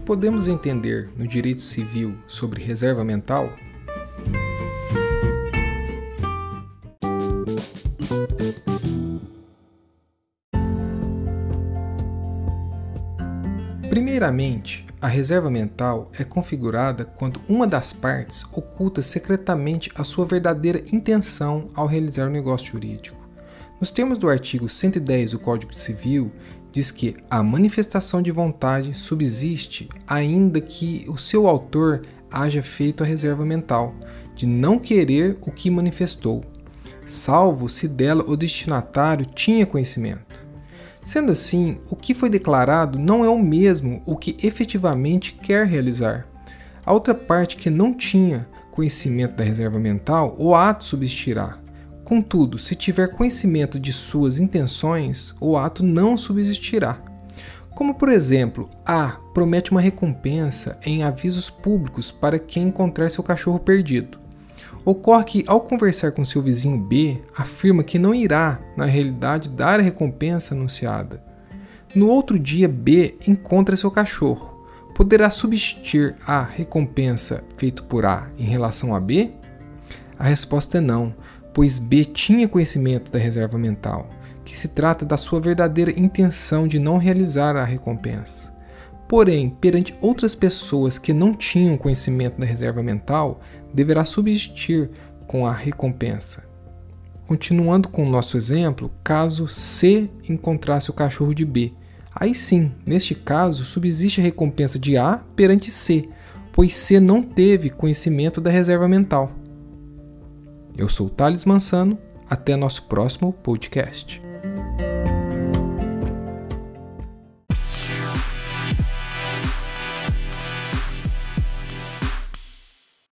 podemos entender no direito civil sobre reserva mental? Primeiramente, a reserva mental é configurada quando uma das partes oculta secretamente a sua verdadeira intenção ao realizar o negócio jurídico. Nos termos do artigo 110 do Código Civil, diz que a manifestação de vontade subsiste ainda que o seu autor haja feito a reserva mental de não querer o que manifestou, salvo se dela o destinatário tinha conhecimento. Sendo assim, o que foi declarado não é o mesmo o que efetivamente quer realizar. A outra parte que não tinha conhecimento da reserva mental, o ato subsistirá, Contudo, se tiver conhecimento de suas intenções, o ato não subsistirá. Como, por exemplo, A promete uma recompensa em avisos públicos para quem encontrar seu cachorro perdido. Ocorre que, ao conversar com seu vizinho B, afirma que não irá, na realidade, dar a recompensa anunciada. No outro dia, B encontra seu cachorro. Poderá substituir a recompensa feita por A em relação a B? A resposta é não, pois B tinha conhecimento da reserva mental, que se trata da sua verdadeira intenção de não realizar a recompensa. Porém, perante outras pessoas que não tinham conhecimento da reserva mental, deverá subsistir com a recompensa. Continuando com o nosso exemplo, caso C encontrasse o cachorro de B, aí sim, neste caso, subsiste a recompensa de A perante C, pois C não teve conhecimento da reserva mental. Eu sou Thales Mansano, até nosso próximo podcast.